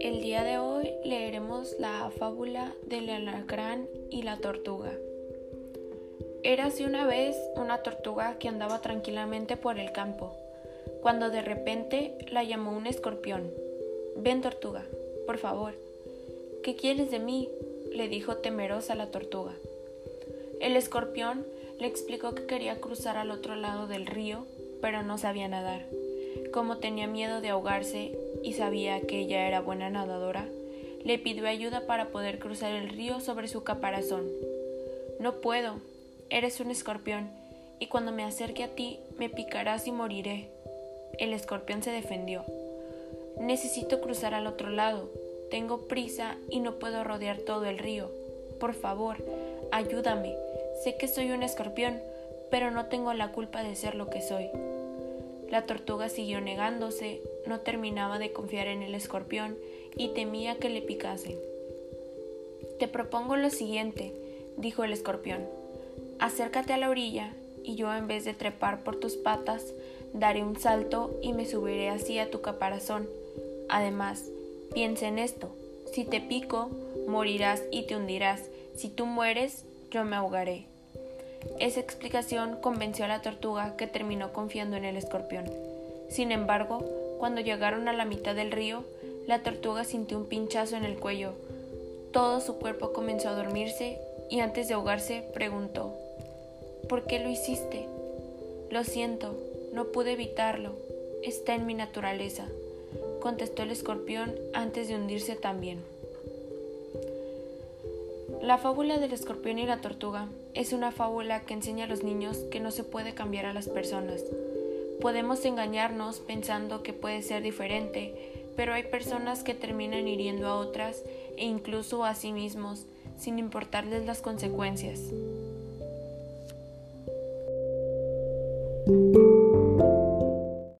El día de hoy leeremos la fábula del alacrán y la tortuga. Érase una vez una tortuga que andaba tranquilamente por el campo, cuando de repente la llamó un escorpión. Ven tortuga, por favor. ¿Qué quieres de mí? le dijo temerosa la tortuga. El escorpión le explicó que quería cruzar al otro lado del río, pero no sabía nadar. Como tenía miedo de ahogarse y sabía que ella era buena nadadora, le pidió ayuda para poder cruzar el río sobre su caparazón. No puedo, eres un escorpión, y cuando me acerque a ti me picarás y moriré. El escorpión se defendió. Necesito cruzar al otro lado. Tengo prisa y no puedo rodear todo el río. Por favor, ayúdame. Sé que soy un escorpión, pero no tengo la culpa de ser lo que soy. La tortuga siguió negándose, no terminaba de confiar en el escorpión y temía que le picase. Te propongo lo siguiente, dijo el escorpión. Acércate a la orilla y yo en vez de trepar por tus patas, daré un salto y me subiré así a tu caparazón. Además, piensa en esto. Si te pico, morirás y te hundirás. Si tú mueres, yo me ahogaré. Esa explicación convenció a la tortuga que terminó confiando en el escorpión. Sin embargo, cuando llegaron a la mitad del río, la tortuga sintió un pinchazo en el cuello. Todo su cuerpo comenzó a dormirse y antes de ahogarse preguntó ¿Por qué lo hiciste? Lo siento, no pude evitarlo. Está en mi naturaleza, contestó el escorpión antes de hundirse también. La fábula del escorpión y la tortuga es una fábula que enseña a los niños que no se puede cambiar a las personas. Podemos engañarnos pensando que puede ser diferente, pero hay personas que terminan hiriendo a otras e incluso a sí mismos, sin importarles las consecuencias.